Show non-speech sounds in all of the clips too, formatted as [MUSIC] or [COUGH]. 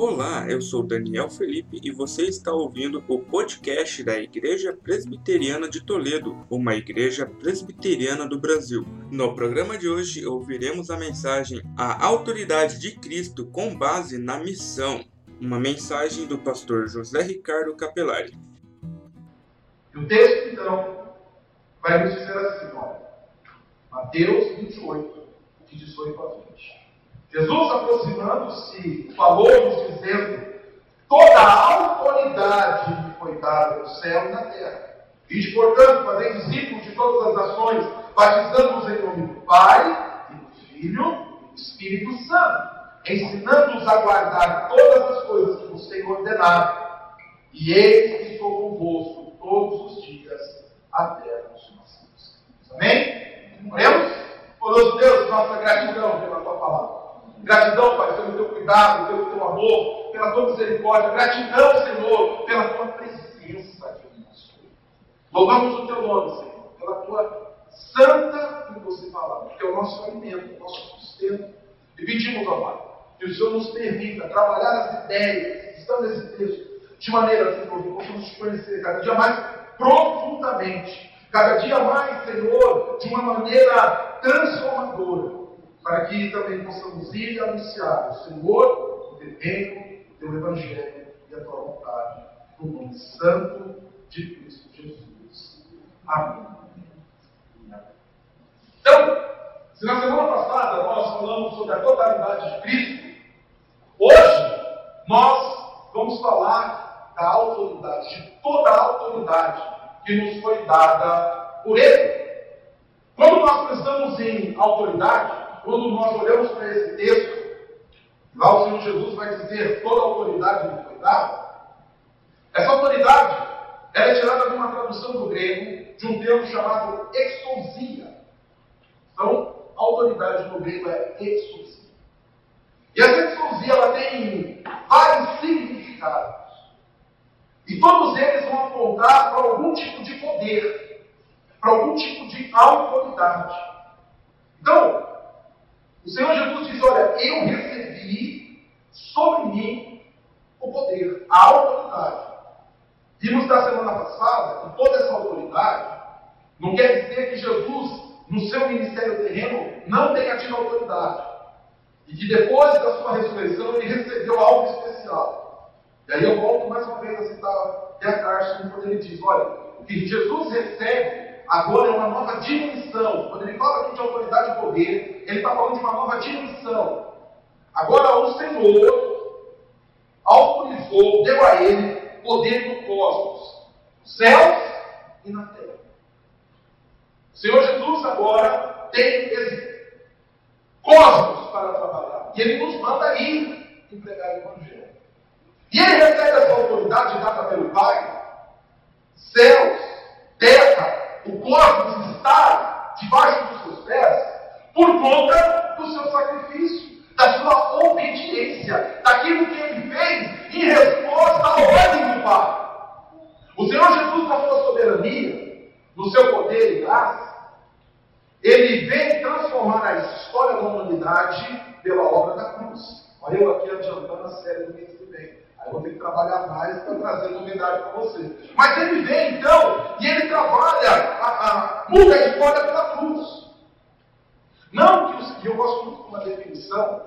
Olá, eu sou Daniel Felipe e você está ouvindo o podcast da Igreja Presbiteriana de Toledo, uma igreja presbiteriana do Brasil. No programa de hoje ouviremos a mensagem A Autoridade de Cristo com base na missão, uma mensagem do pastor José Ricardo Capelari. O texto, então, vai nos dizer assim, ó, Mateus 28, de 18 a 20. Jesus, aproximando-se, falou-nos dizendo: Toda a autoridade me foi dada no céu e na terra. E, portanto, fazer discípulos de todas as nações, batizando-os em nome do Pai, e do Filho e do Espírito Santo, ensinando-os a guardar todas as coisas que vos tenho ordenado. E eis que estou convosco todos os dias até a consumação dos Amém? Oremos? Poderoso Deus, nossa gratidão pela tua palavra. Gratidão, Pai, pelo teu cuidado, pelo teu amor, pela tua misericórdia. Gratidão, Senhor, pela tua presença aqui no nosso. Louvamos o teu nome, Senhor, pela tua santa e doce palavra, que é o nosso alimento, o nosso sustento. E pedimos, ó Pai, que o Senhor nos permita trabalhar as ideias que estão nesse texto, de maneira, Senhor, que possamos te conhecer cada dia mais profundamente, cada dia mais, Senhor, de uma maneira transformadora para que também possamos ir e anunciar o Senhor, o teu reino, o teu evangelho e a tua vontade, no nome santo de Cristo Jesus. Amém. Então, se na semana passada nós falamos sobre a totalidade de Cristo, hoje nós vamos falar da autoridade, de toda a autoridade que nos foi dada por Ele. Quando nós pensamos em autoridade, quando nós olhamos para esse texto, lá o Senhor Jesus vai dizer: toda autoridade me foi dada. Essa autoridade ela é tirada de uma tradução do grego de um termo chamado exousia. Então, autoridade no grego é exousia. E essa exousia ela tem vários significados. E todos eles vão apontar para algum tipo de poder, para algum tipo de autoridade. Então, o Senhor Jesus diz: Olha, eu recebi sobre mim o poder, a autoridade. Vimos na semana passada que toda essa autoridade não quer dizer que Jesus, no seu ministério terreno, não tenha tido autoridade. E que depois da sua ressurreição ele recebeu algo especial. E aí eu volto mais uma vez a citar Carson quando ele diz: olha, o que Jesus recebe Agora é uma nova dimensão. Quando ele fala aqui de autoridade e poder, ele está falando de uma nova dimensão. Agora o Senhor autorizou, deu a ele poder no cosmos, céus e na terra. O Senhor Jesus agora tem esse cosmos para trabalhar. E ele nos manda ir entregar o Evangelho. E ele recebe essa autoridade dada pelo Pai, céus, terra, o cosmos está debaixo dos seus pés por conta do seu sacrifício, da sua obediência, daquilo que ele fez em resposta à ordem do Pai. O Senhor Jesus, na sua soberania, no seu poder e graça, ele vem transformar a história da humanidade pela obra da cruz. Olha eu aqui adiantando a série do mês que vem. Eu vou ter que trabalhar mais para trazer novidade para você. Mas ele vem então e ele trabalha, a, a, muda a história pela cruz. Não que os, eu gosto muito de uma definição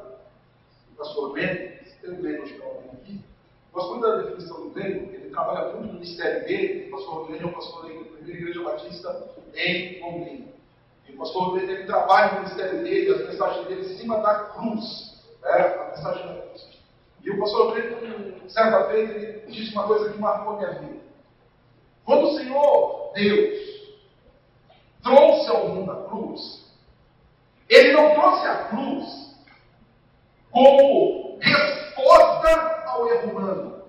do pastor Mendes, tem um Mendes que aqui. Gosto muito da definição do Mendes, ele trabalha muito no ministério dele. O pastor Mendes é o pastor da primeira igreja batista em Londrina. E o pastor Mendes ele trabalha no ministério dele, as mensagens dele em cima da cruz. Né? A mensagem da cruz. E o pastor Cleiton, certa vez, ele disse uma coisa que marcou a minha vida. Quando o Senhor, Deus, trouxe ao mundo a cruz, ele não trouxe a cruz como resposta ao erro humano.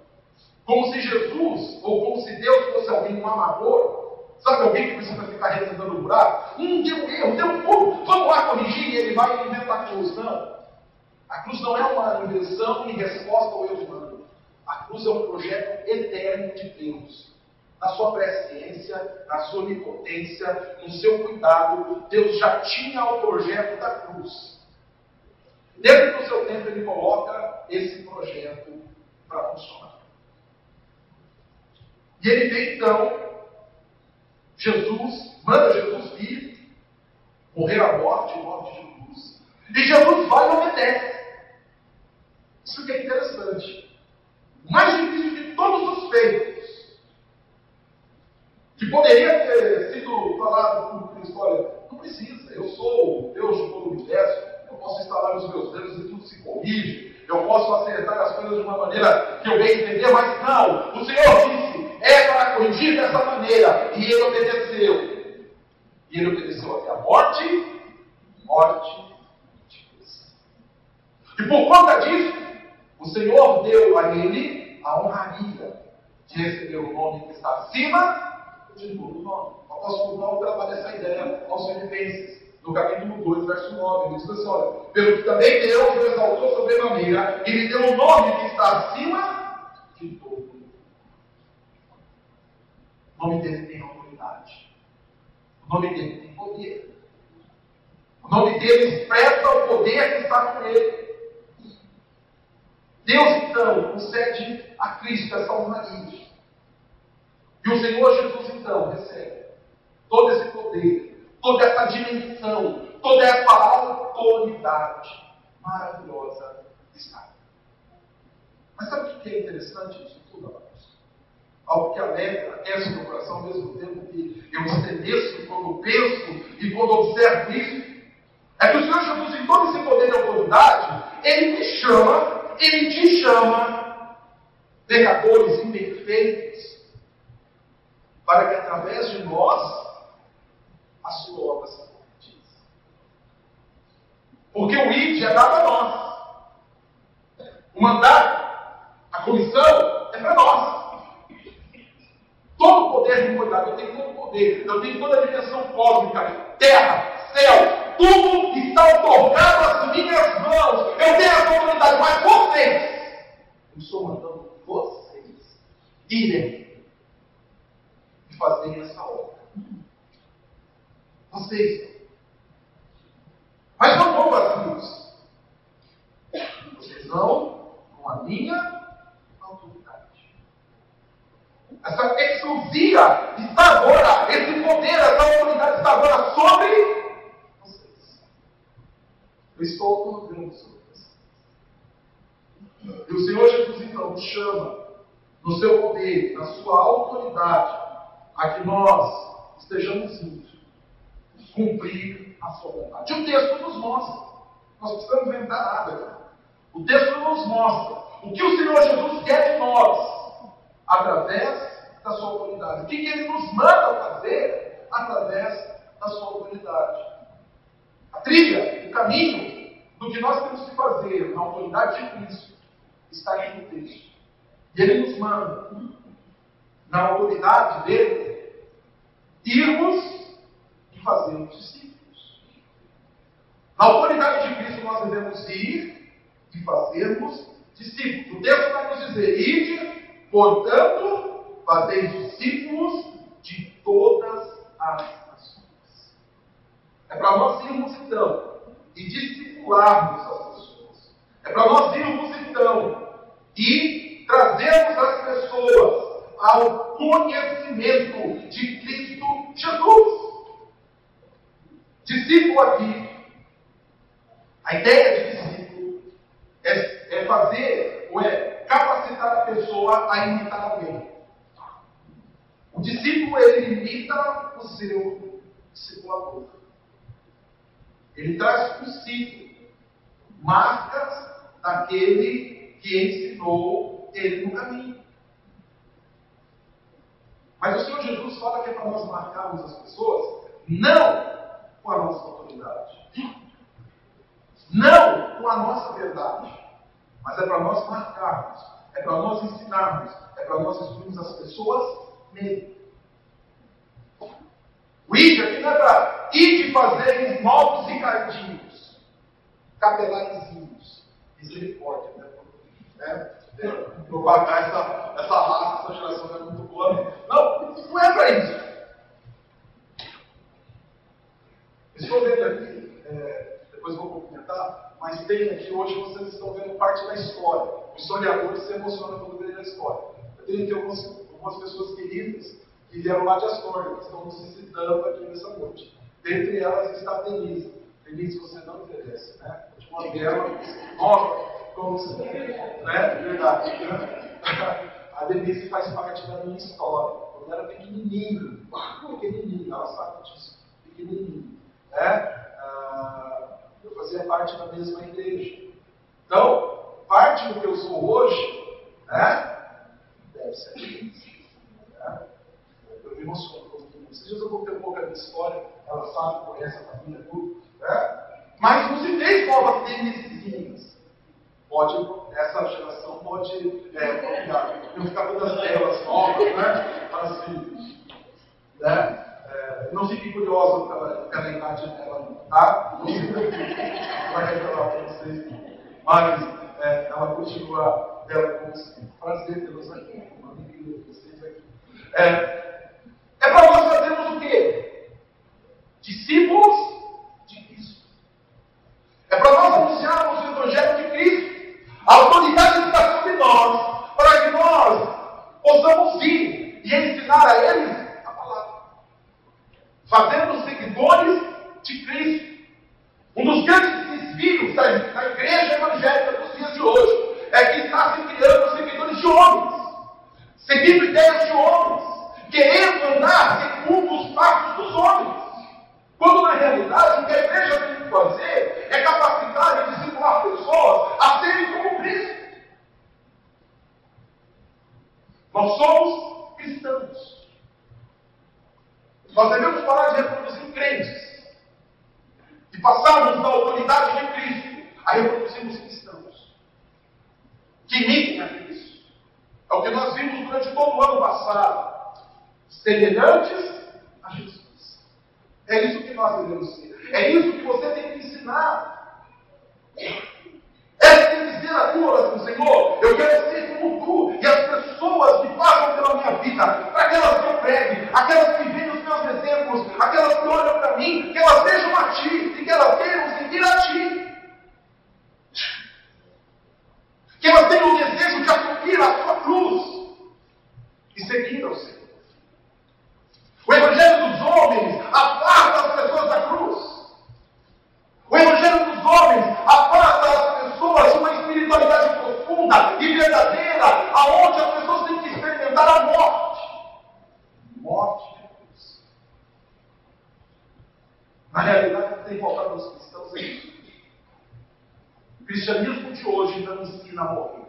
Como se Jesus, ou como se Deus fosse alguém um amador, sabe alguém que precisa ficar revisando o buraco? Hum, deu erro, deu um furo, vamos lá corrigir e ele vai inventar cruz. Não. A cruz não é uma invenção em resposta ao erro humano. A cruz é um projeto eterno de Deus. Na sua presciência, na sua onipotência, no seu cuidado, Deus já tinha o projeto da cruz. Dentro do seu tempo, ele coloca esse projeto para funcionar. E ele vem então, Jesus, manda Jesus vir, morrer a morte, morte de cruz. E Jesus vai e obedece. Isso que é interessante. O mais difícil de todos os feitos, que poderia ter sido falado por Cristo, olha, não precisa, eu sou o Deus de todo o universo, eu posso instalar os meus dedos e tudo se corrige, eu posso acertar as coisas de uma maneira que eu bem entender, mas não, o Senhor disse, é para corrigir dessa maneira, e ele obedeceu. E ele obedeceu até a morte, morte de cruz. E por conta disso, o Senhor deu a ele a honraria de receber o nome que está acima de todo nome. O apóstolo Paulo trabalha essa ideia aos Filipenses, no capítulo 2, verso 9. Ele diz assim: olha, pelo que também Deus o exaltou sobremaneira, e lhe deu um nome que está acima de todo nome. O nome dele tem autoridade. O nome dele tem poder. O nome dele expressa o poder que está com ele. Deus, então, concede a Cristo essa honraria. E o Senhor Jesus, então, recebe todo esse poder, toda essa dimensão, toda essa autoridade maravilhosa está. Mas sabe o que é interessante isso tudo, amados? Algo que alegra, aquece o meu coração ao mesmo tempo que eu estremeço quando penso e quando observo isso, é que o Senhor Jesus, em todo esse poder e autoridade, Ele me chama ele te chama, pecadores imperfeitos, para que através de nós a sua obra se concretize. Porque o ID é dado a nós. O mandato, a comissão é para nós. Todo poder me foi dado, eu tenho todo o poder, eu tenho toda a dimensão cósmica, terra, céu, tudo está otorgado às minhas mãos. Eu tenho essa autoridade, mas vocês, eu estou mandando vocês irem e fazerem essa obra. Vocês. Mas não vão vazios. Vocês vão com a minha autoridade. Essa exousia está agora, esse poder, essa autoridade está agora sobre eu estou colocando sobre você. E o Senhor Jesus, então, nos chama, no seu poder, na sua autoridade, a que nós estejamos indo cumprir a sua vontade. E o texto nos mostra. Nós precisamos inventar nada. O texto nos mostra o que o Senhor Jesus quer de nós através da sua autoridade. O que, ele nos manda fazer através da sua autoridade. A trilha, o caminho do que nós temos que fazer na autoridade de Cristo está aqui no texto. E ele nos manda, na autoridade dele, irmos e fazermos discípulos. Na autoridade de Cristo nós devemos ir e fazermos discípulos. O texto vai nos dizer: ide, portanto, fazer discípulos de todas as é para nós irmos então e discipularmos as pessoas. É para nós irmos então e trazermos as pessoas ao conhecimento de Cristo Jesus. Discípulo aqui, a ideia de discípulo é, é fazer ou é capacitar a pessoa a imitar alguém. O discípulo ele imita o seu discipulador. Ele traz consigo marcas daquele que ensinou ele no caminho. Mas o Senhor Jesus fala que é para nós marcarmos as pessoas, não com a nossa autoridade, não com a nossa verdade, mas é para nós marcarmos, é para nós ensinarmos, é para nós instruirmos as pessoas nele. O ID aqui não é para ir fazer novos ricardinhos, capelarizinhos. Misericórdia, né? É, é, propagar essa, essa raça, essa geração é muito boa. Não, não é para isso. Estou vendo aqui, é, depois vou comentar, mas tem aqui hoje vocês estão vendo parte da história. O historiador se emociona quando vê a história. Eu tenho aqui algumas, algumas pessoas queridas que vieram lá de Astorga, que estão nos visitando aqui nessa noite. Dentre elas está a Denise. Denise, você não envelhece, né? Uma dela, nova, como você né? Verdade. Né? [LAUGHS] A Denise faz parte da minha história. Quando era pequenininho, [LAUGHS] pequenininho, ela sabe disso, pequenininho. Né? Ah, eu fazia parte da mesma igreja. Então, parte do que eu sou hoje, né? Deve ser isso. Né? Eu me emociono com tudo. Esses eu contei um pouco da minha história, ela sabe, conhece a família, tudo. Né? Mas não se tem novas Denisezinhas. Pode, essa geração pode é. Não ficar todas elas novas, né? Assim, né? É, não fique curiosa pela, pela idade dela, tá? Não se preocupe. Vai revelar para vocês. Mas é, ela continua bela como sempre. Prazer tê-los aqui. Uma alegria ter vocês aqui. É, é para nós fazermos o quê? Discípulos de Cristo. É para nós anunciarmos o Evangelho de Cristo. A autoridade está sobre nós, para que nós possamos ir e ensinar a eles a palavra. Fazendo seguidores de Cristo. Um dos grandes desvios da, da igreja evangélica dos dias de hoje é que está se criando seguidores de homens, seguindo ideias de homens, querendo andar segundo os passos dos homens. Quando na realidade o que a igreja tem que fazer é capacitar e discipular pessoas a serem como Cristo. Nós somos cristãos. Nós devemos parar de reproduzir crentes e passarmos da autoridade de Cristo a reproduzirmos cristãos que imitem a Cristo. É o que nós vimos durante todo o ano passado. Semelhantes. É isso que nós devemos ser. É isso que você tem que ensinar. É que tem que a tua oração, Senhor. Eu quero ser como tu. E as pessoas que passam pela minha vida, para aquelas que eu pregue, aquelas que veem os meus exemplos, aquelas que olham para mim, que elas vejam a ti e que elas queiram seguir a ti. Que elas tenham o desejo de assumir a sua cruz e seguir ao Senhor. O Evangelho dos homens aparta as pessoas da cruz. O Evangelho dos homens aparta as pessoas de uma espiritualidade profunda e verdadeira, aonde as pessoas têm que experimentar a morte. Morte de cruz. Na realidade, o que tem faltado aos cristãos é isso. O cristianismo de hoje não ensina a morrer.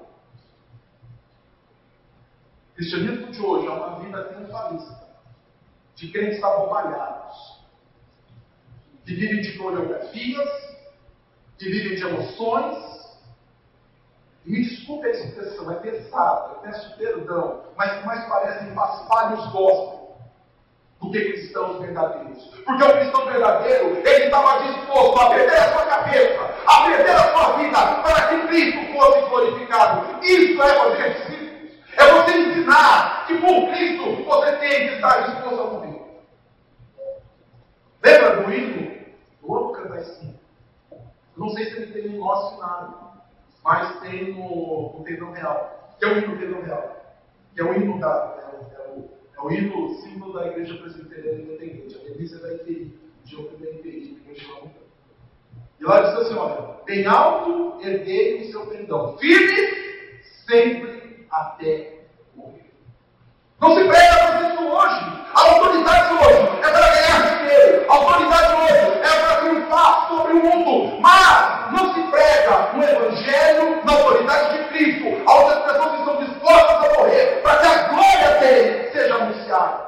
O cristianismo de hoje é uma vida triunfalista, de crentes abobalhados, que vivem de coreografias, que vivem de emoções. Me desculpe a expressão, é pesado, eu peço perdão, mas mais parecem paspalhos gospel do que cristãos verdadeiros. Porque o cristão verdadeiro, ele estava disposto a perder a sua cabeça, a perder a sua vida, para que Cristo fosse glorificado. Isso é fazer discípulos. É você ensinar que por Cristo você tem que estar disposto a morrer. Lembra do hino? Cantar esse hino. Não sei se ele tem no nosso cenário, mas tem no, no Tendão Real, que é o hino Tendão Real, que é o hino da, é o, é o, é o hino símbolo da Igreja Presbiteriana Independente, a delícia da IPI, o dia da IPI, que eu chamo. E lá diz assim: olha, bem alto erguei o seu pendão, firme sempre até. Não se prega para isso hoje. A autoridade hoje é para ganhar dinheiro. A autoridade hoje é para triunfar sobre o mundo. Mas não se prega no Evangelho, na autoridade de Cristo, onde as pessoas estão dispostas a morrer para que a glória dele seja anunciada.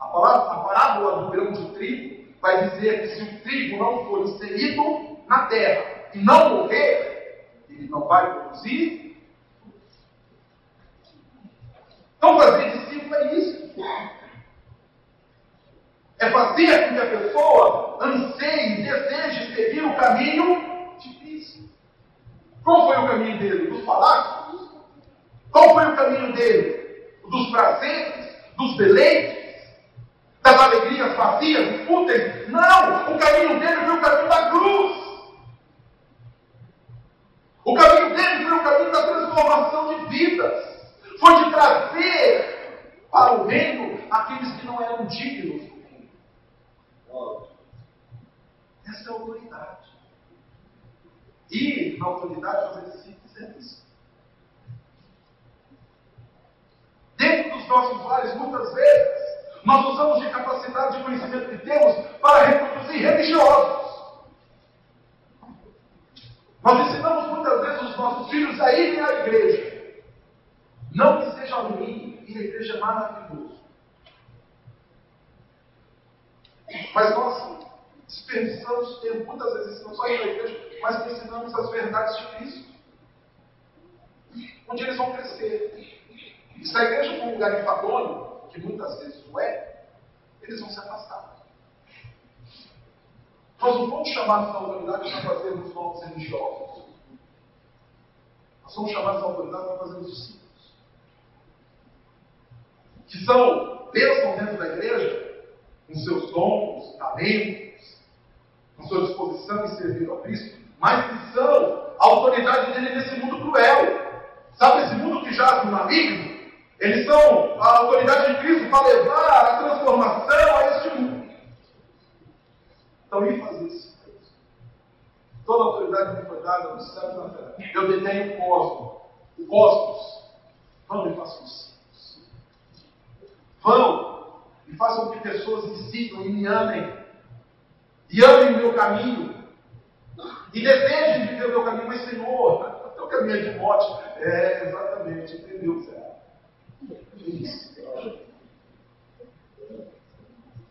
A parábola, a parábola do grão de trigo vai dizer que se o trigo não for inserido na terra e não morrer, ele não vai produzir então, fazer discípulo é isso. É fazer com que a pessoa anseie, deseje seguir o caminho de Cristo. Qual foi o caminho dele? Dos palácios? Qual foi o caminho dele? Dos prazeres? Dos deleites? Das alegrias vazias, úteis? Não! O caminho dele foi o caminho da cruz. O caminho dele foi o e na autoridade fazer esse tipo de serviço. Dentro dos nossos lares, muitas vezes, nós usamos de capacidade de conhecimento que temos para reproduzir religiosos. Nós ensinamos muitas vezes os nossos filhos a irem à igreja. Não que seja ruim, ir à igreja é maravilhoso. Mas nós desperdiçamos tempo, muitas vezes, não só ir à igreja, mas ensinamos as verdades de Cristo. Onde eles vão crescer. E se a igreja for um lugar enfadonho, que muitas vezes o é, eles vão se afastar. Nós não fomos chamados na autoridade para fazermos novos religiosos. Nós somos chamados na autoridade para fazermos discípulos. Que são bênçãos dentro da igreja, com seus dons, talentos, com sua disposição em servir ao Cristo, mas que são a autoridade dele nesse mundo cruel. Sabe esse mundo que jaz no maligno? Eles são a autoridade de Cristo para levar a transformação a este mundo. Então, ir fazer isso. Toda a autoridade me foi dada no céu e na terra. Eu detenho o cosmos. O cosmos. Vão e façam isso. Vão e façam que pessoas me sigam e me amem. E amem o meu caminho. E desejem viver o meu caminho. Mas, Senhor, o caminho é de morte. É, exatamente. Entendeu, Zé?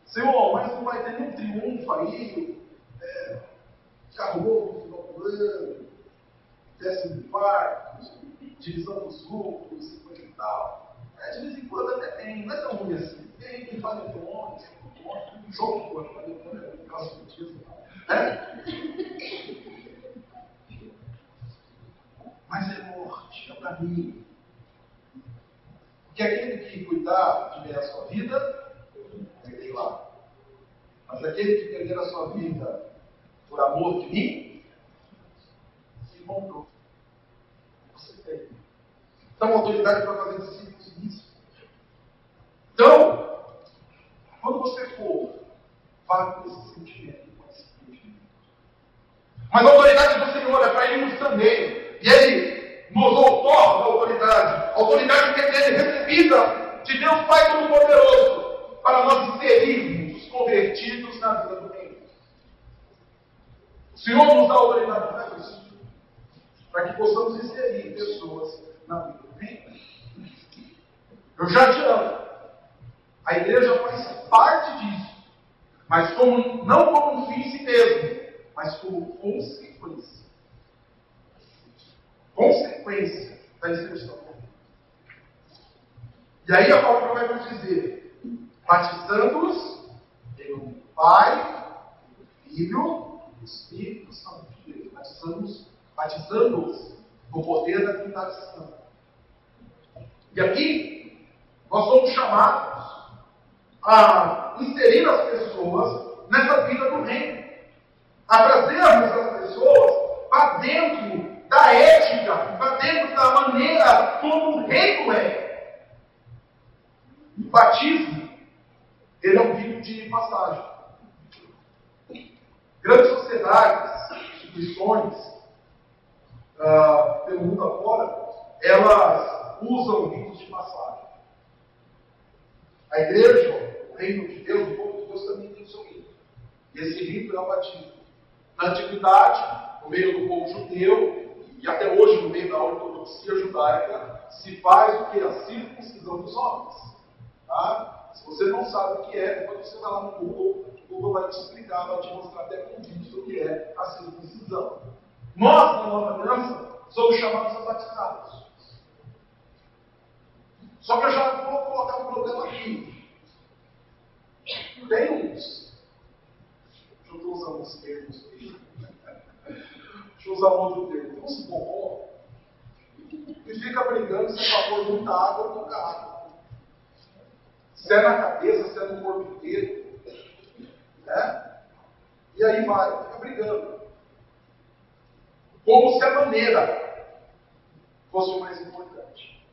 Senhor, mas não vai ter nenhum triunfo aí, é, carro no final do ano, décimo quarto, divisão dos grupos, coisa e tal. É, de vez em quando até tem, não é tão ruim assim. Tem quem faz eletrônicos, jogo com a eletrônica, caso de né? Mas é morte, é o caminho. Porque aquele que cuidar de ver a sua vida, perder lá. Mas aquele que perder a sua vida por amor de mim, se encontrou. Você tem. Então, autoridade para fazer discípulos nisso. Então, quando você for, vá com esse sentimento. Mas a autoridade do Senhor é para irmos também. E Ele nos outorga autoridade, autoridade que é dele recebida de Deus Pai Todo-Poderoso, para nós inserirmos os convertidos na vida do reino. O Senhor nos dá autoridade para isso, para que possamos inserir pessoas na vida do reino. Eu já te amo. A igreja faz parte disso, mas como, não como um fim em si mesmo, mas como consequência consequência da inscrição. E aí a palavra vai nos dizer: batizando-os em Pai, do Filho do Espírito Santo de Deus. Batizando-os batizando no poder da Trindade Santa. E aqui nós somos chamados a inserir as pessoas nessa vida do reino, a trazermos as pessoas para dentro da ética, para dentro da maneira como o reino é. O batismo, ele é um rito de passagem. Grandes sociedades, instituições, uh, pelo mundo afora, elas usam ritos de passagem. A igreja, o reino de Deus, o povo de Deus também tem o seu rito. E esse rito é o batismo. Na antiguidade, no meio do povo judeu, e até hoje, no meio da ortodoxia judaica, se faz o que? A circuncisão dos homens. Tá? Se você não sabe o que é, depois você vai lá no Google, o Google vai te explicar, vai te mostrar até com vídeos o que é a circuncisão. Nós, na nova aliança, somos chamados a batizados. Só que eu já vou colocar um problema aqui. Tem uns. Deixa eu usando os termos aqui. Deixa eu usar outro termo. Tem uns forró que fica brigando se é pôr muita água ou pouca água. Se é na cabeça, se é no corpo inteiro. Né? E aí vai, fica brigando. Como se a maneira fosse o mais importante.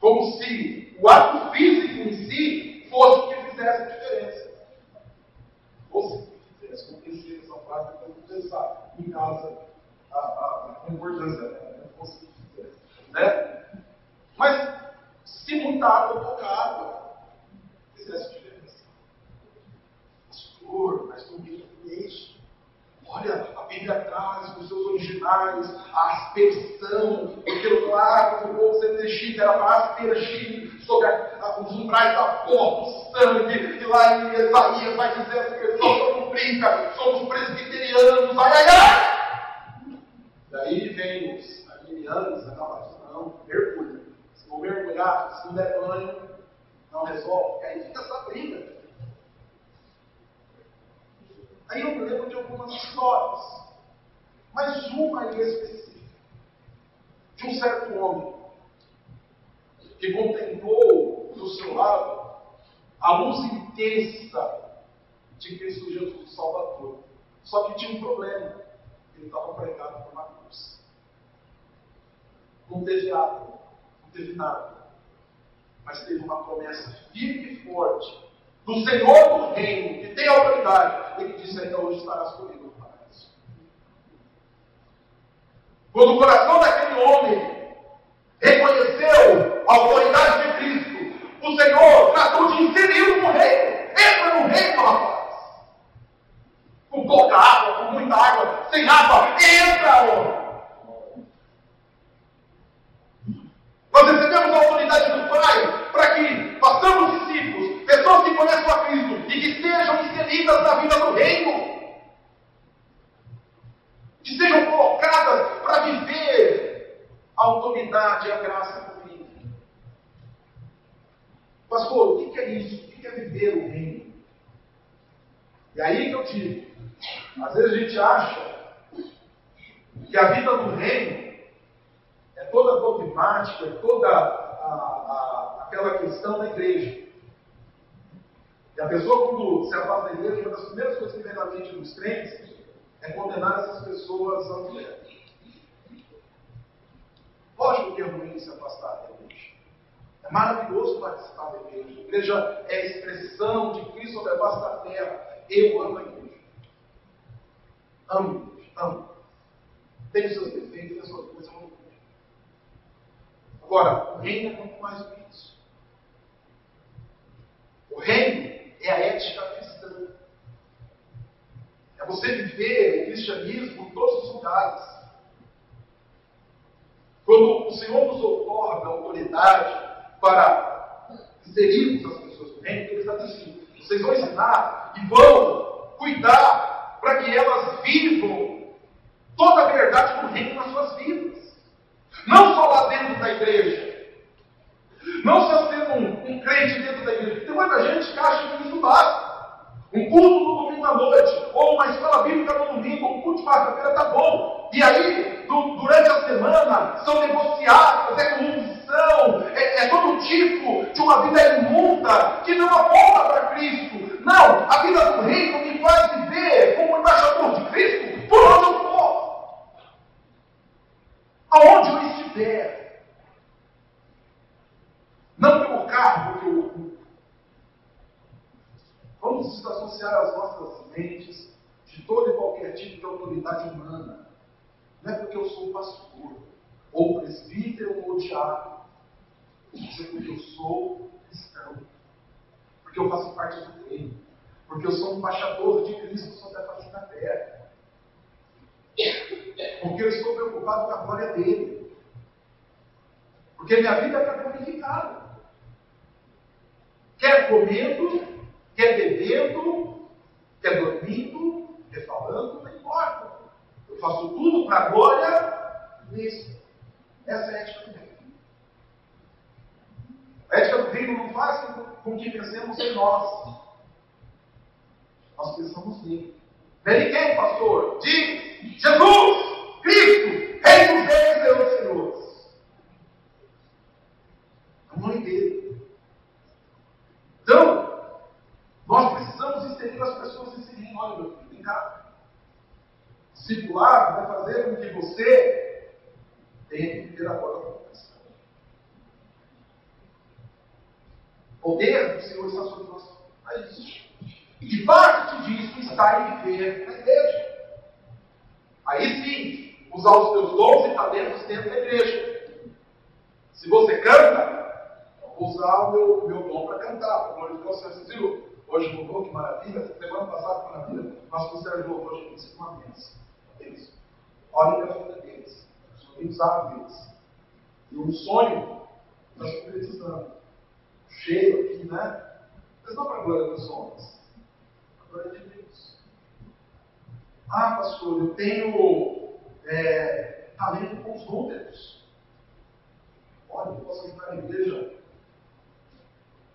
Como se o ato físico em si fosse o que fizesse a diferença. Fosse o que fizesse. Pensei nessa frase, então pensar em casa a, a, a importância dela. Né? Mas se muita água, pouca água, fizesse diferença. Pastor, mas não me peixe. Olha, a Bíblia traz nos seus originais a aspersão, porque o lago do povo Egito era para aspergir sobre a, a, os umbrais da porta, o sangue, e lá em Isaías vai dizer essa pessoa, somos brinca, somos presbiterianos, ai ai ai! Daí vem os arminianos, acaba não, mergulha. Se não mergulhar, se não der banho, não resolve. E aí fica essa briga. Aí eu lembro de algumas histórias, mas uma em específica, de um certo homem que contemplou do seu lado a luz intensa de Cristo Jesus, Salvador. Só que tinha um problema, ele estava pregado por uma cruz. Não teve água, não teve nada, mas teve uma promessa firme e forte do Senhor do reino, que tem autoridade, ele disse ainda hoje estarás comigo no paraíso. Quando o coração daquele homem reconheceu a autoridade de Cristo, o Senhor tratou de inseri-lo no reino. Entra no reino, rapaz. Com pouca água, com muita água, sem água, entra, homem. Nós recebemos a autoridade do Pai para que façamos discípulos, pessoas que conheçam a Cristo e que sejam inseridas na vida do reino. Que sejam colocadas para viver a autoridade e a graça do reino. Pastor, o que é isso? O que é viver o reino? E aí que eu digo, às vezes a gente acha que a vida do reino é toda dogmática, é toda a, a, aquela questão da igreja. A pessoa, quando se afasta da igreja, uma das primeiras coisas que vem na mente dos crentes é condenar essas pessoas ao inferno. Lógico que é ruim se afastar da igreja. É maravilhoso participar da igreja. A igreja é a expressão de Cristo sobre a da terra. Eu amo a igreja. Amo. Amo. Tem os seus defeitos, as suas coisas, Agora, o reino é muito mais do que isso. O reino é a ética cristã. É você viver o cristianismo em todos os lugares. Quando o Senhor nos outorga a autoridade para inserirmos as pessoas no reino, Ele está dizendo: vocês vão ensinar e vão cuidar para que elas vivam toda a verdade do reino nas suas vidas. Não só lá dentro da igreja. Não só sendo um, um crente dentro da igreja. Tem muita gente que acha que isso basta. Um culto no domingo à noite, ou uma escola bíblica no domingo, ou um culto de quarta-feira, está bom. E aí, do, durante a semana, são negociadas, é corrupção, é, é todo tipo de uma vida imunda que não aponta para Cristo. Não, a vida do reino me faz viver como embaixador de Cristo por onde eu for aonde eu estiver. Não pelo cargo que eu ocupo. Vamos desassociar as nossas mentes de todo e qualquer tipo de autoridade humana. Não é porque eu sou pastor, ou presbítero, ou diabo. Isso é porque eu sou cristão. Porque eu faço parte do reino. Porque eu sou um embaixador de Cristo sobre a face da terra. Porque eu estou preocupado com a glória dele. Porque minha vida está glorificada. Quer comendo, quer bebendo, quer dormindo, quer falando, não importa. Eu faço tudo para a glória desse. Essa é a ética do reino. A ética do reino não faz com que pensemos em nós. Nós pensamos nele. Vem quem, pastor? Diz Jesus, Cristo, Rei dos Reis Deus dos Senhores. É o nome dele. Então, nós precisamos inserir as pessoas em seguinte: olha, meu filho, vem cá. Circular vai fazer com que você tenha que viver a da vocação. O poder do Senhor está sobre nós. É isso. E parte disso está em viver na igreja. Aí sim, usar os teus dons e talentos dentro da igreja. Se você canta, vou usar o meu, meu dom para cantar. Como eu disse, vocês viram? Hoje mudou, que maravilha. Semana passada, que maravilha. Consideramos de louvor hoje uma bênção. Eles. Olhem a vida deles. Tem usado deles. E um sonho nós concretizando. Cheio aqui, né? Mas não para a glória dos homens. Para a glória de Deus. Ah, pastor, eu tenho é, talento com os números. Olha, eu posso ajudar a igreja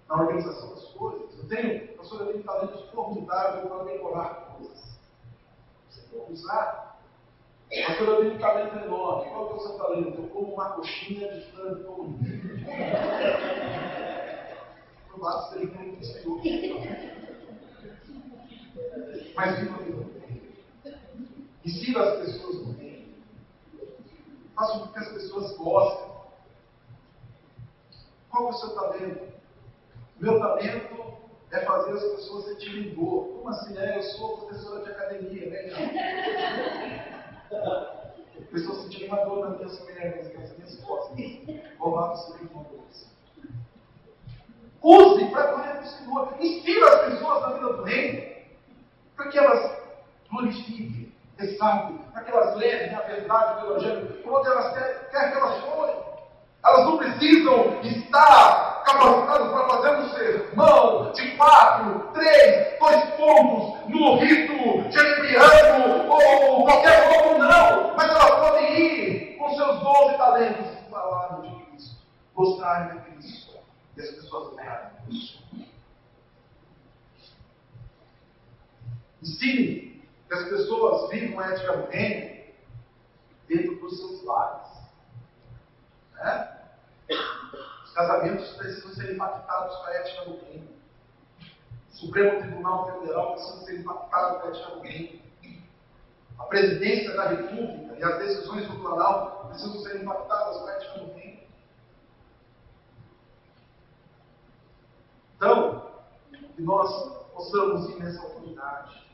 na organização das coisas. Eu tenho, pastor, eu tenho talentos formidáveis para decorar coisas. Você pode usar. Pastor, eu tenho um talento enorme. Qual é o seu talento? Eu como uma coxinha de frango todo dia. Não basta ser muito Senhor. Mas viva a vida Ensina as pessoas no bem. Faça com que as pessoas gostem. Qual é o seu talento? Meu talento é fazer as pessoas sentirem dor. Como assim? É, eu sou professora de academia, né? Pessoas sentirem uma dor nas minhas pernas, nas minhas costas. Louvado seja o nome. Use para a glória do Senhor. Inspira as pessoas na vida do reino. Para que elas glorifiquem, ressaltem, para que elas levem a verdade do Evangelho, onde elas querem, quer que elas forem. Elas não precisam estar capacitadas para fazer um sermão de quatro, três, dois pontos no rito jeremiano ou qualquer outro, não. Mas elas podem ir com seus doze talentos e falar de Cristo, mostrar de Cristo. E as pessoas verem isso. Ensine que as pessoas vivam a dentro dos seus lares. Né? Os casamentos precisam ser impactados com a ética do reino. O Supremo Tribunal Federal precisa ser impactado com a ética do reino. A presidência da República e as decisões do Planalto precisam ser impactadas com a ética do reino. Então, que nós possamos ir nessa autoridade,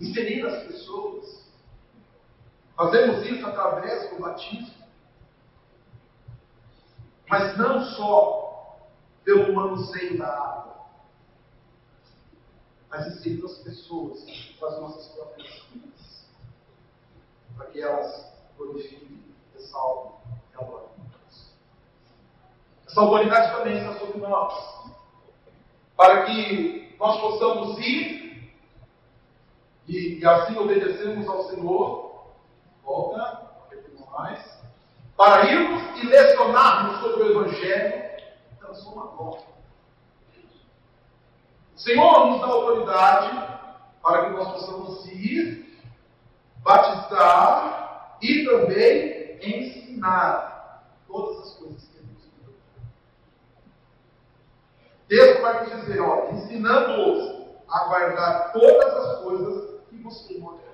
inserir as pessoas. Fazemos isso através do batismo. Mas não só pelo manuseio da água, mas inserindo as pessoas com as nossas próprias vidas, para que elas glorifiquem, ressalvem e adorem Deus. Essa autoridade também está sobre nós, para que nós possamos ir e, e assim obedecermos ao Senhor. Volta, um mais para irmos e lecionarmos sobre o Evangelho transformador. O Senhor nos dá autoridade para que nós possamos ir, batizar e também ensinar todas as coisas que Ele nos deu. O texto vai dizer, ó, ensinando-os a guardar todas as coisas que tenho ordenado.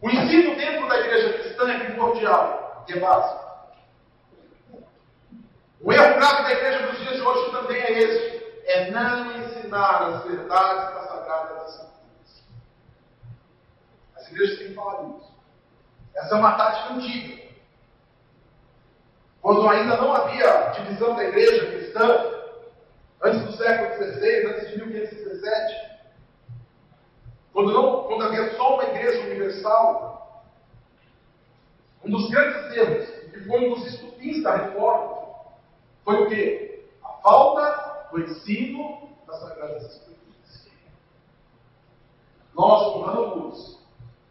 O ensino dentro da igreja cristã é primordial e é básico. O erro grave da igreja dos dias de hoje também é esse: é não ensinar as verdades das Sagradas Escrituras. As igrejas têm falado isso. Essa é uma tática antiga. Quando ainda não havia divisão da igreja cristã, antes do século XVI, antes de 1517, quando, não, quando havia só uma igreja universal, um dos grandes erros, que foi um dos estupins da reforma, foi o quê? A falta do ensino das Sagradas Escrituras. Nós honramos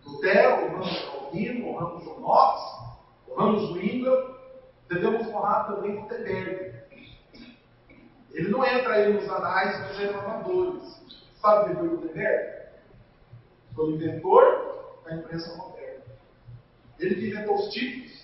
Lutero, honramos Calvino, honramos John Knox, honramos Wingham, devemos honrar também Gutenberg. Ele não entra aí nos anais dos reformadores. Sabe quem foi Gutenberg? Foi o inventor da imprensa moderna. Ele que inventou os títulos,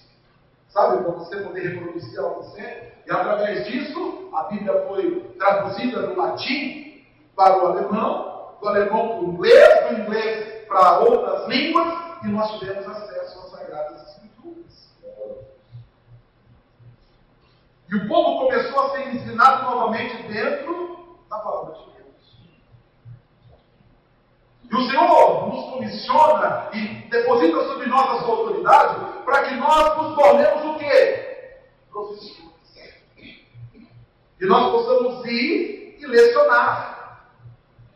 sabe, para você poder reproduzir algo sempre. E através disso, a Bíblia foi traduzida do latim para o alemão, do alemão para o inglês, do inglês para outras línguas, e nós tivemos acesso às Sagradas Escrituras. E o povo começou a ser ensinado novamente dentro da palavra de Deus. E o Senhor nos comissiona e deposita sobre nós a sua autoridade para que nós nos tornemos o quê? Professores. E nós possamos ir e lecionar.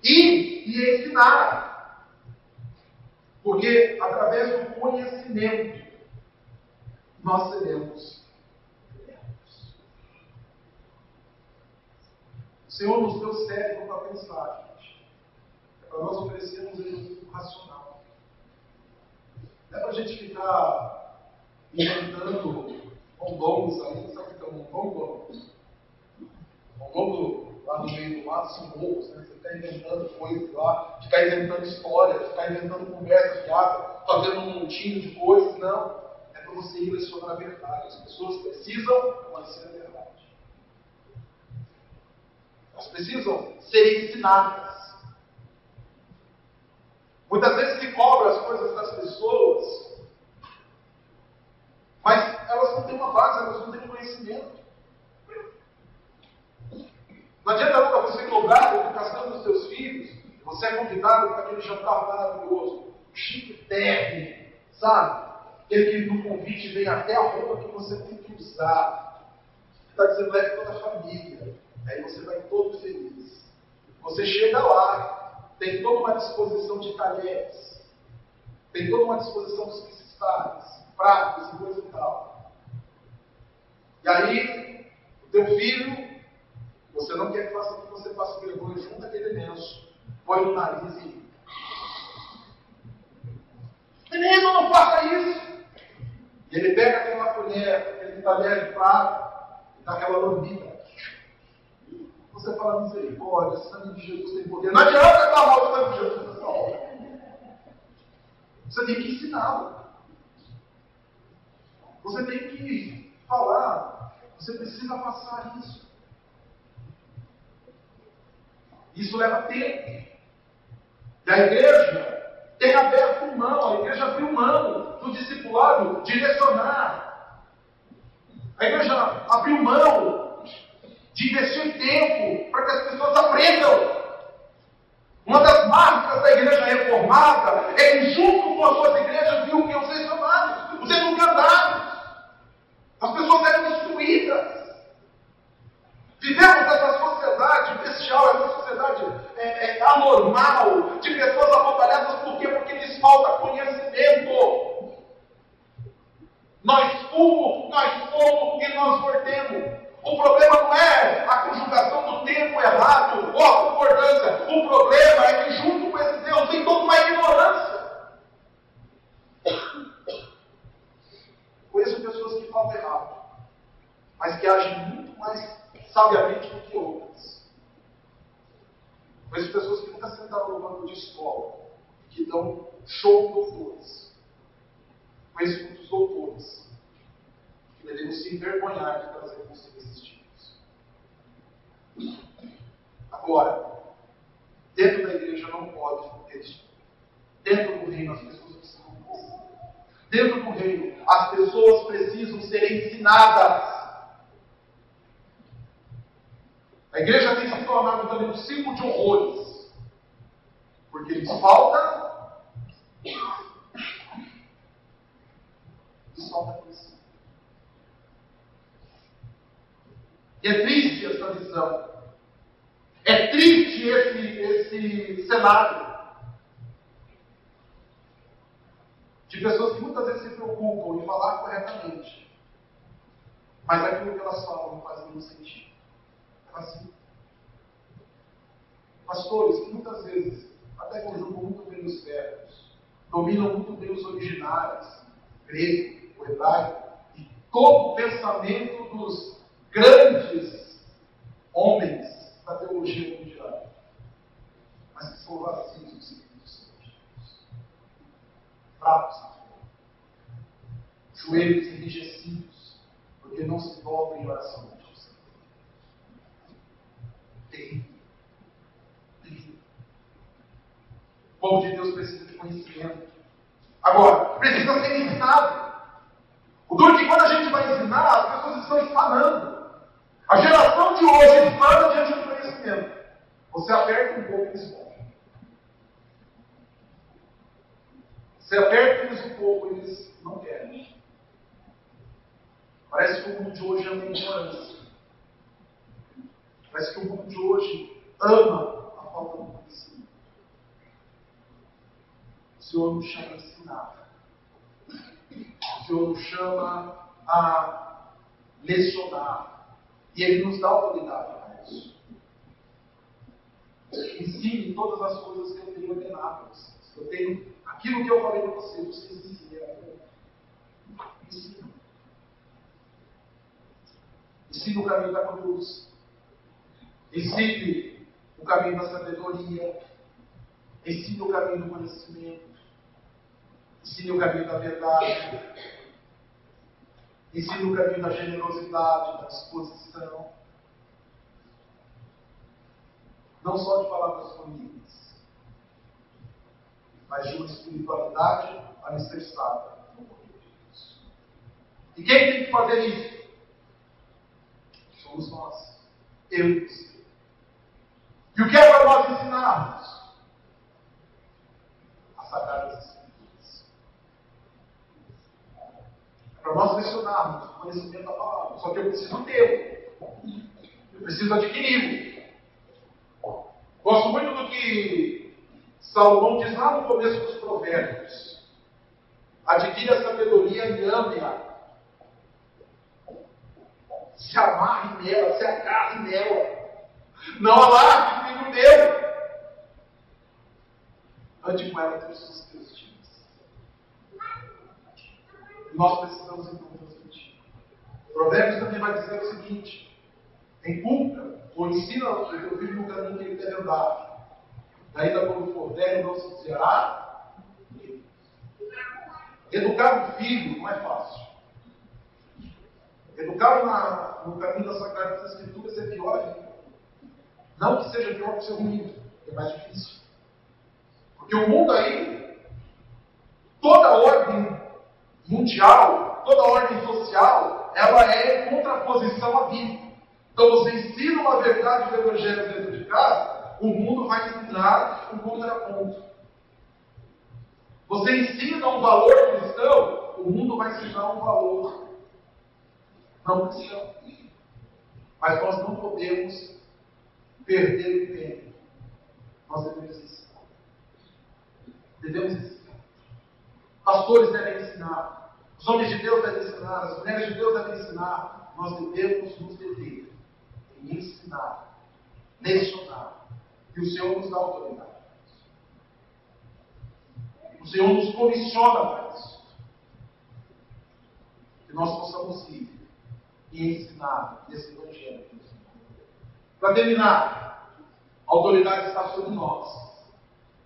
Ir e ensinar. Porque através do conhecimento nós seremos O Senhor nos deu cérebro para pensar, para nós oferecermos ele racional. Não é para a gente ficar inventando bombons aí, sabe o que é um bombom? Bombom lá no meio do mato são bobos, né? Você ficar inventando coisas lá, ficar inventando histórias, ficar inventando conversas fiadas, fazendo um montinho de coisas, não. É para você ir lecionar a verdade. As pessoas precisam conhecer a verdade. Elas precisam ser ensinadas. Muitas vezes se cobra as coisas das pessoas, mas elas não têm uma base, elas não têm conhecimento. Não adianta nunca você cobrar a educação dos seus filhos, você é convidado para aquele jantar maravilhoso, chique terno, sabe? Aquele que no convite vem até a roupa que você tem que usar. Está dizendo, leve toda a família. Aí você vai todo feliz. Você chega lá, tem toda uma disposição de talheres, tem toda uma disposição dos necessários, pratos e coisa e tal. E aí, o teu filho, você não quer que faça que você faça vergonha, junta aquele lenço, põe no nariz e. Menino, não faça isso! E ele pega aquela colher, aquele talher de prato, e dá aquela lambida. Você fala misericórdia, sangue de Jesus tem poder. Não adianta o sangue de Jesus hora. Você tem que ensiná-lo. Você tem que falar. Você precisa passar isso. Isso leva tempo. E a igreja tem aberto mão, a igreja abriu mão do discipulado direcionar. A igreja abriu mão de investir tempo para que as pessoas aprendam. Uma das marcas da igreja reformada é que, junto com as suas igrejas, viu que os lecionados, os educandados, as pessoas eram instruídas. Vivemos essa sociedade bestial, essa sociedade é, é, anormal, de pessoas abortalhadas, por quê? Porque lhes falta conhecimento. Nós fomos, nós fomos e nós voltemos. O problema não é a conjugação do tempo errado ou a concordância. O problema é que, junto com esse Deus, tem toda uma ignorância. Conheço pessoas que falam errado, mas que agem muito mais sabiamente do que outras. Conheço pessoas que nunca sentaram no banco de escola, que dão show doutores. Conheço muitos doutores que deveriam se envergonhar de trazer consigo Agora, dentro da igreja não pode ter isso. Dentro do reino as pessoas precisam Dentro do reino as pessoas precisam ser ensinadas. A igreja tem se tornado também um símbolo de horrores. Porque lhes falta. Lhes falta conhecimento. E é triste essa visão. É triste esse, esse cenário. De pessoas que muitas vezes se corretamente. Mas aquilo que elas falam não faz nenhum sentido. É assim. Pastores que muitas vezes até conjugam muito bem os verbos, dominam muito bem os originais, grego, hebraico, e todo o pensamento dos grandes homens da teologia mundial, mas que são vazios do Espírito Santo. Fracos, joelhos enrijecidos, porque não se dobram em oração. Terrível. Terrível. O povo de Deus precisa de conhecimento. Agora, precisa ser ensinado. O duro é que quando a gente vai ensinar, as pessoas estão espanando. A geração de hoje espana diante do conhecimento. Você aperta um pouco e responde. Você aperta eles um pouco, eles não querem. Parece que o mundo de hoje ama a ignorância. Parece que o mundo de hoje ama a falta de conhecimento. O Senhor nos chama a ensinar. O Senhor nos chama a lecionar. E Ele nos dá autoridade para isso. Ensine todas as coisas que eu tenho ordenado a vocês. Eu tenho aquilo que eu falei para vocês, vocês ensinem. Ensina. Ensine o caminho da cruz. Ensine o caminho da sabedoria. Ensine o caminho do conhecimento. Ensine o caminho da verdade. Ensine o caminho da generosidade, da disposição. Não só de palavras bonitas, mas de uma espiritualidade alicerçada no poder de Deus. E quem tem que fazer isso? Somos nós. Eu e você. E o que é para nós ensinarmos? As Sagradas Escrituras. É para nós lecionarmos o conhecimento da palavra. Só que eu preciso tê-lo. Eu preciso adquiri-lo. Gosto muito do que Salomão diz lá no começo dos Provérbios. Adquire a sabedoria e ame-a. Se amarre nela, se agarre nela. Não alargue, filho meu. Ande com ela todos os teus dias. Nós precisamos então transmitir. Provérbios também vai dizer o seguinte: inculca ou ensina o teu filho no caminho que ele deve andar. Ainda quando for velho, não se desviará. Educar o filho não é fácil. Educar no caminho das Sagradas Escrituras é pior. Não que seja pior que ser ruim, é mais difícil. Porque o mundo aí, toda ordem mundial, toda ordem social, ela é em contraposição à vida. Então você ensina uma verdade do Evangelho dentro de casa, o mundo vai ensinar um contraponto. Você ensina um valor cristão, o mundo vai ensinar um valor não cristão. Mas nós não podemos perder o tempo. Nós devemos ensinar. Devemos ensinar. Pastores devem ensinar. Os homens de Deus devem ensinar. As mulheres de Deus devem ensinar. Nós devemos nos deter em ensinar, lecionar. E o Senhor nos dá autoridade. O Senhor nos comissiona para isso. Que nós possamos ir e ensinar esse Evangelho. Para terminar, a autoridade está sobre nós,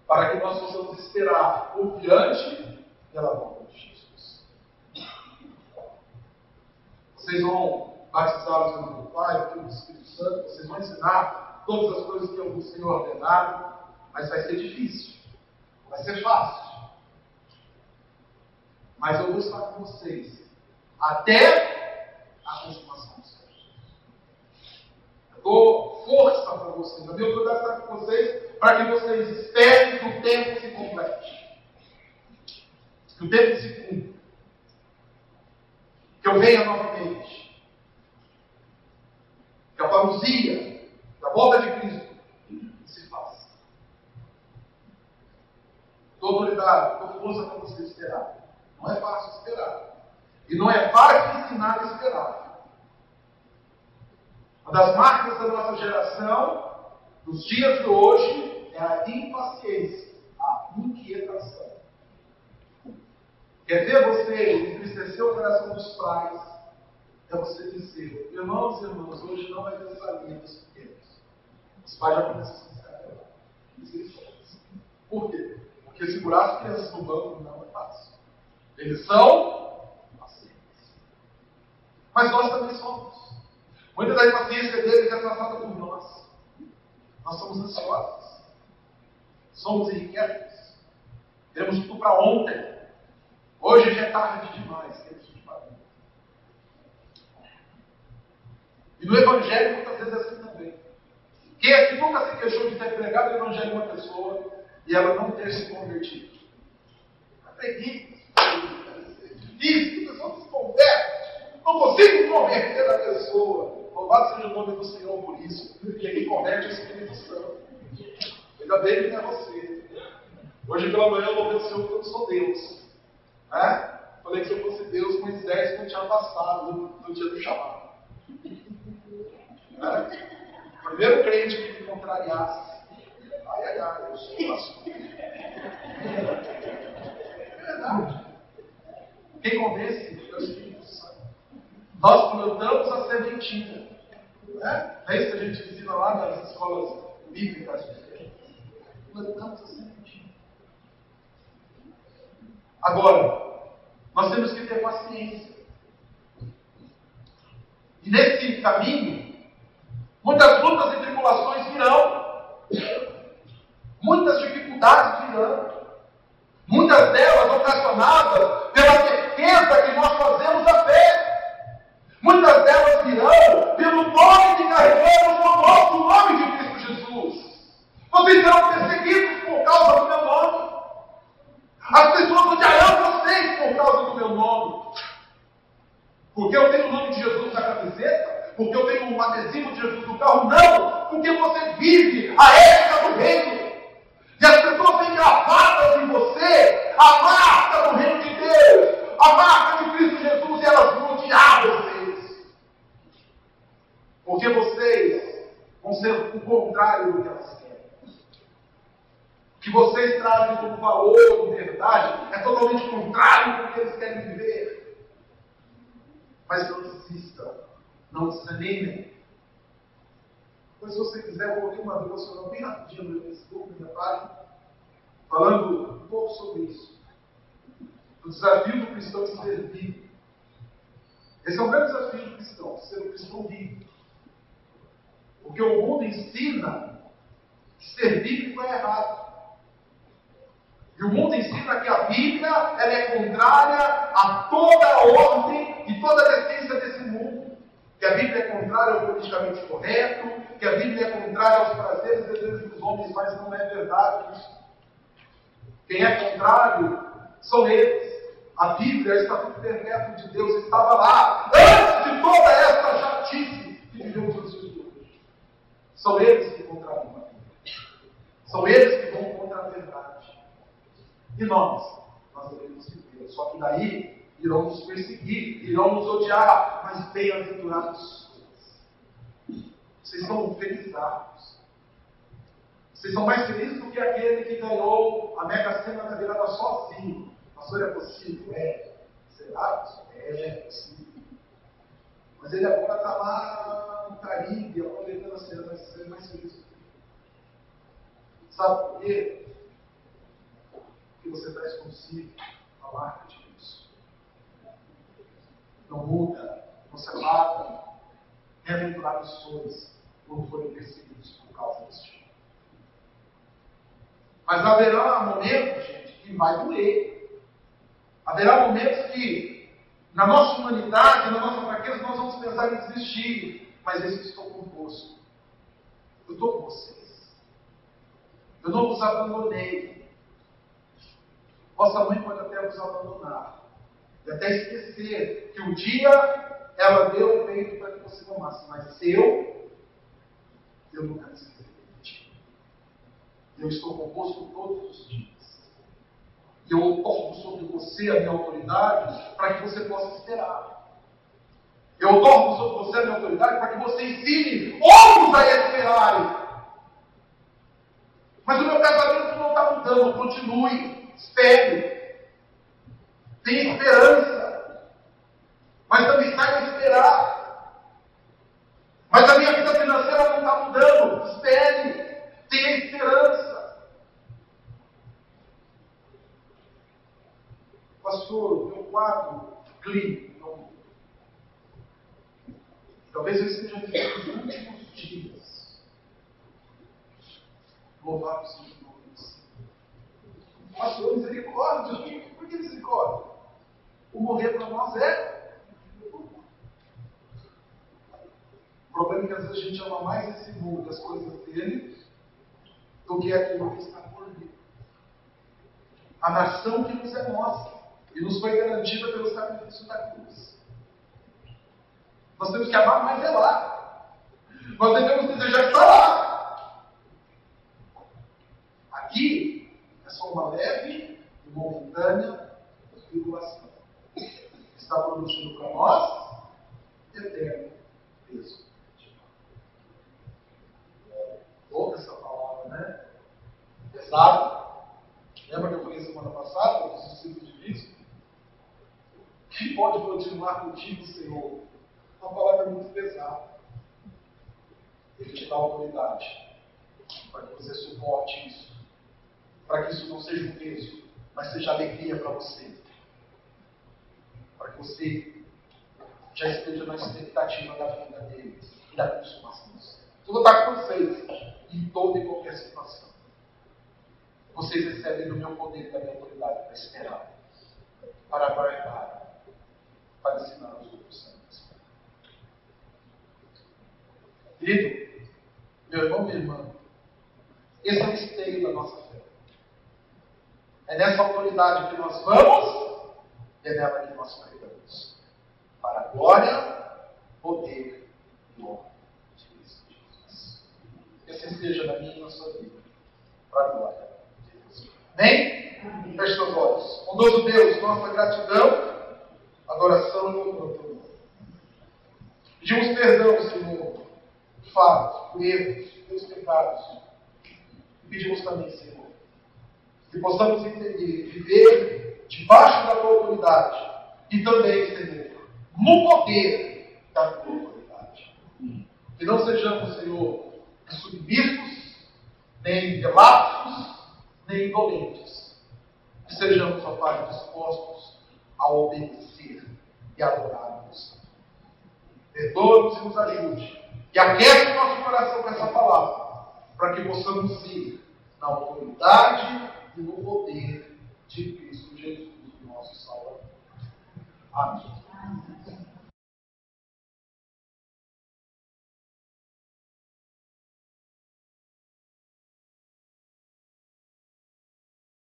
para que nós possamos esperar confiante pela volta de Jesus. Vocês vão batizá-los em nome do Pai, do Filho do Espírito Santo, vocês vão ensinar todas as coisas que o Senhor ordenado, mas vai ser difícil, vai ser fácil. Mas eu vou estar com vocês até a consumação do céu. Eu dou para vocês. A minha autoridade está com vocês para que vocês esperem que o tempo se complete. Que o tempo se cumpra. Que eu venha novamente. Que a parousia da volta de Cristo se faça. Dou autoridade, dou força para vocês esperar. Não é fácil esperar. E não é fácil ensinar a esperar. Uma das marcas da nossa geração, dos dias de hoje, é a impaciência, a inquietação. Quer ver você entristecer o coração dos pais? É você dizer, irmãos e irmãs, hoje não vai ter salinha dos pequenos. Os pais já começam a se descarregar. Por quê? Porque segurar as crianças no banco não é fácil. Eles são pacientes. Mas nós também somos. Muita da impaciência deles é tratada por nós. Nós somos ansiosos. Somos irrequietos. Queremos tudo para ontem. Hoje já é tarde demais. Queremos tudo para ontem. E no Evangelho, muitas vezes é assim também. Quem aqui nunca se queixou de ter pregado o Evangelho a uma pessoa e ela não ter se convertido? Preguiça Louvado seja o nome do Senhor por isso. Porque quem converte é o Espírito Santo. Ainda bem que não é você. Hoje pela manhã eu louvei o Senhor porque eu sou Deus. Né? Falei que se eu fosse Deus, Moisés não tinha passado no, dia do chamado. Né? Primeiro crente que me contrariasse. Ai, ai, ai, eu sou pastor. É verdade. Quem convence é o Espírito Santo. Nós plantamos a sementinha. Né? É isso que a gente ensina lá nas escolas bíblicas. Plantamos a sementinha. Agora, nós temos que ter paciência. E nesse caminho, muitas lutas e tribulações virão. Muitas dificuldades virão. Muitas delas ocasionadas pela certeza que nós fazemos a fé. Muitas delas virão pelo nome que carregamos no nosso nome de Cristo Jesus. Vocês serão perseguidos por causa do meu nome. As pessoas odiarão vocês por causa do meu nome. Porque eu tenho o nome de Jesus na camiseta? Porque eu tenho um adesivo de Jesus no carro? Não! Porque você vive a ética do reino. E as pessoas têm gravadas em você a marca do reino de Deus, a marca de Cristo Jesus, e elas vão odiar vocês. Porque vocês o contrário do que elas querem. O que vocês trazem como valor, de verdade, é totalmente contrário do que eles querem viver. Mas não desista, não desanimem. Pois se você quiser, eu coloquei uma devocional bem rapidinho no Facebook, minha página, falando um pouco sobre isso. O desafio do cristão de ser vivo. Esse é o grande desafio do cristão, ser um cristão vivo. Porque o mundo ensina que ser bíblico é errado. E o mundo ensina que a Bíblia ela é contrária a toda a ordem e toda a essência desse mundo. Que a Bíblia é contrária ao politicamente correto, que a Bíblia é contrária aos prazeres e desejos dos homens, mas não é verdade isso. Quem é contrário são eles. A Bíblia, o Estatuto Perpétuo de Deus, estava lá antes de toda essa chatice que vivemos nos dias de hoje. São eles que contrariam a Bíblia. São eles que vão contra a verdade. E nós? Nós devemos viver. Só que daí irão nos perseguir, irão nos odiar, mas bem-aventurados vocês estão felizados. Vocês são mais felizes do que aquele que ganhou a Mega Sena da virada sozinho. Pastor, é possível? É. Será? É, é possível. Mas ele agora está lá no Caribe, aproveitando a cena, vai ser mais feliz Sabe por quê? Porque você traz consigo a marca de Cristo. Não muda, separa. Bem-aventurados sois quando forem perseguidos por causa deste Mas haverá momentos, gente, que vai doer. Haverá momentos que, na nossa humanidade, na nossa fraqueza, nós vamos pensar em desistir. Mas eu estou convosco. Eu estou com vocês. Eu não vos abandonei. Vossa mãe pode até vos abandonar. E até esquecer que um dia ela deu o peito para que você tomasse. Mas eu eu nunca me ti. Eu estou convosco todos os dias. Eu otorgo sobre você a minha autoridade para que você possa esperar. Eu otorgo sobre você a minha autoridade para que você ensine outros a esperarem. Mas o meu casamento não está mudando. Continue. Espere. Tenha esperança. Mas também saiba esperar. Mas a minha vida financeira não está mudando. Espere. Tenha esperança. Pastor, meu quadro mudou. Talvez eu esteja vivendo os últimos dias. Louvado seja o nome do Senhor. Pastor, misericórdia. Por que misericórdia? O morrer para nós é O problema é que às vezes a gente ama mais esse mundo, as coisas dele, do que aquilo que está por vir. A nação que nos é nossa e nos foi garantida pelo sacrifício da cruz. Nós temos que amar mais é lá. Nós devemos desejar estar lá. Aqui é só uma leve e momentânea tribulação. Está produzindo para nós eterno peso. Louca essa palavra, né? Pesado. Lembra que eu falei semana passada, dos discípulos de Cristo? Que pode continuar contigo, Senhor? Uma palavra muito pesada. Ele te dá autoridade para que você suporte isso. Para que isso não seja um peso, mas seja alegria para você. Para que você já esteja na expectativa da vinda dele e da consumação do céu. Tudo está com vocês, em toda e qualquer situação. Vocês recebem do meu poder e da minha autoridade para esperar, para aguardar, para ensinar os outros Querido, meu irmão, minha irmã, esse é o esteio da nossa fé. É nessa autoridade que nós vamos e é nela que nós pregamos. Para a glória, poder e honra de Cristo Jesus. Que assim seja na minha e na sua vida. Para a glória de Deus. Amém? Feche seus olhos. Bondoso Deus, nossa gratidão, adoração e louvor. Pedimos perdão, Senhor, fatos, por erros, pelos pecados. E pedimos também, Senhor, que possamos entender, viver debaixo da tua autoridade e também, Senhor, no poder da tua autoridade. Que não sejamos, Senhor, submissos, nem relapsos, nem indolentes. Que sejamos, ó Pai, dispostos a obedecer e adorar-nos. Perdoa-nos e nos ajude. E aquece o nosso coração com essa palavra, para que possamos ir na autoridade e no poder de Cristo Jesus, nosso Salvador. Amém.